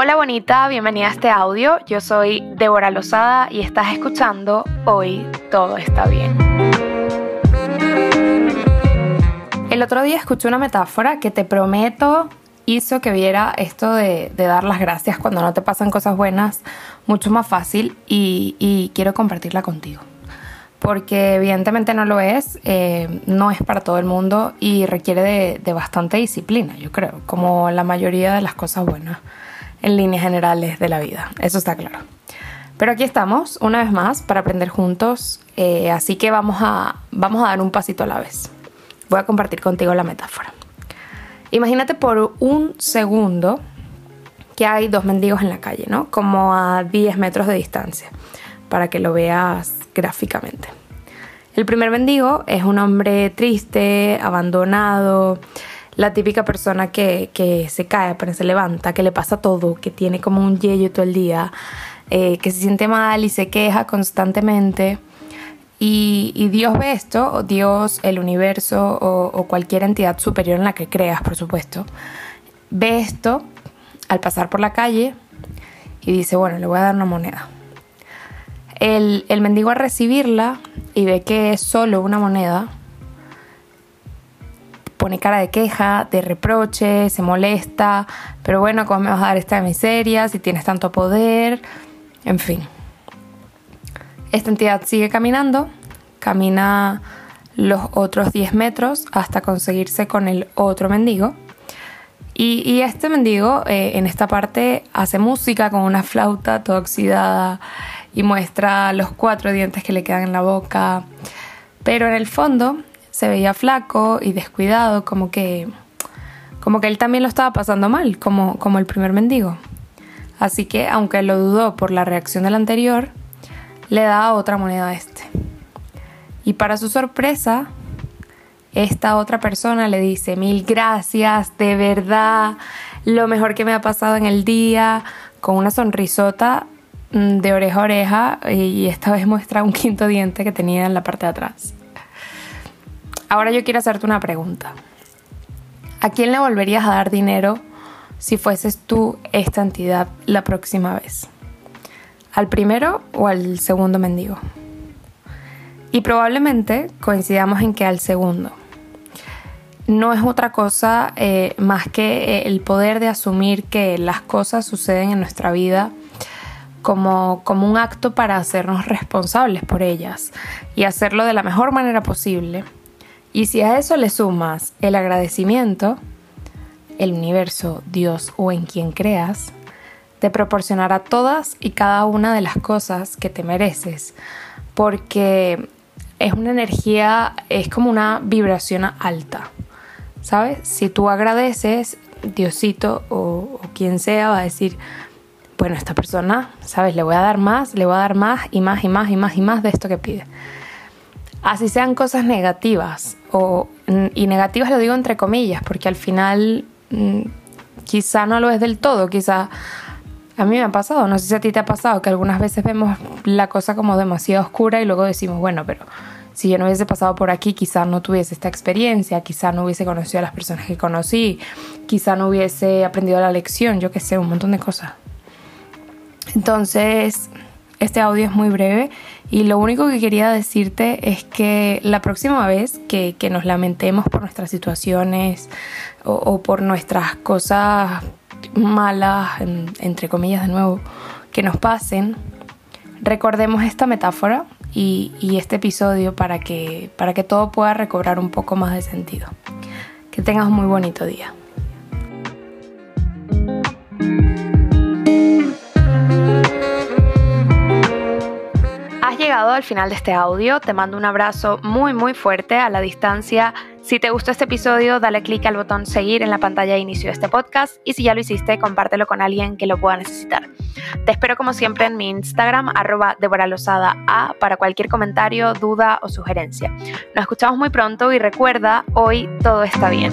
Hola bonita, bienvenida a este audio. Yo soy Débora Lozada y estás escuchando Hoy Todo Está Bien. El otro día escuché una metáfora que te prometo hizo que viera esto de, dar las gracias cuando no te pasan cosas buenas mucho más fácil y, quiero compartirla contigo. Porque evidentemente no lo es, eh, no es para todo el mundo y requiere de, de bastante disciplina, yo creo, como la mayoría de las cosas buenas en líneas generales de la vida, eso está claro. Pero aquí estamos, una vez más, para aprender juntos, eh, así que vamos a, vamos a dar un pasito a la vez. Voy a compartir contigo la metáfora. Imagínate por un segundo que hay dos mendigos en la calle, ¿no? Como a 10 metros de distancia, para que lo veas gráficamente. El primer mendigo es un hombre triste, abandonado, la típica persona que, se cae pero se levanta, que le pasa todo, que tiene como un yello todo el día, eh, que se siente mal y se queja constantemente. Y, Dios ve esto, Dios, el universo o, cualquier entidad superior en la que creas, por supuesto, ve esto al pasar por la calle y dice, bueno, le voy a dar una moneda. El, el mendigo al recibirla y ve que es solo una moneda, pone cara de queja, de reproche, se molesta, pero bueno, ¿cómo me vas a dar esta miseria si tienes tanto poder? En fin. Esta entidad sigue caminando, camina los otros 10 metros hasta conseguirse con el otro mendigo. Y, este mendigo eh, en esta parte hace música con una flauta toda oxidada y muestra los cuatro dientes que le quedan en la boca. Pero en el fondo se veía flaco y descuidado, como que, como que él también lo estaba pasando mal, como, como el primer mendigo. Así que, aunque lo dudó por la reacción del anterior, le da otra moneda a este. Y para su sorpresa, esta otra persona le dice, mil gracias, de verdad, lo mejor que me ha pasado en el día, con una sonrisota mm, de oreja a oreja y esta vez muestra un quinto diente que tenía en la parte de atrás. Ahora yo quiero hacerte una pregunta. ¿A quién le volverías a dar dinero si fueses tú esta entidad la próxima vez? ¿Al primero o al segundo mendigo? Y probablemente coincidamos en que al segundo. No es otra cosa eh, más que el poder de asumir que las cosas suceden en nuestra vida como, como un acto para hacernos responsables por ellas y hacerlo de la mejor manera posible y si a eso le sumas el agradecimiento, el universo, Dios o en quien creas, te proporcionará todas y cada una de las cosas que te mereces, porque es una energía, es como una vibración alta, ¿sabes? Si tú agradeces, Diosito o, o quien sea va a decir, bueno, esta persona, ¿sabes? Le voy a dar más, le voy a dar más y más y más y más y más de esto que pide así sean cosas negativas, o, y negativas lo digo entre comillas, porque al final quizá no lo es del todo, quizá a mí me ha pasado, no sé si a ti te ha pasado, que algunas veces vemos la cosa como demasiado oscura y luego decimos, bueno, pero si yo no hubiese pasado por aquí, quizá no tuviese esta experiencia, quizá no hubiese conocido a las personas que conocí, quizá no hubiese aprendido la lección, yo qué sé, un montón de cosas. Entonces, este audio es muy breve y lo único que quería decirte es que la próxima vez que, nos lamentemos por nuestras situaciones o, por nuestras cosas malas, entre comillas de nuevo, que nos pasen, recordemos esta metáfora y, y, este episodio para que, para que todo pueda recobrar un poco más de sentido. Que tengas un muy bonito día. Al final de este audio, te mando un abrazo muy muy fuerte a la distancia. Si te gustó este episodio, dale clic al botón seguir en la pantalla de inicio de este podcast y si ya lo hiciste, compártelo con alguien que lo pueda necesitar. Te espero como siempre en mi Instagram, arroba A, para cualquier comentario, duda o sugerencia. Nos escuchamos muy pronto y recuerda, hoy todo está bien.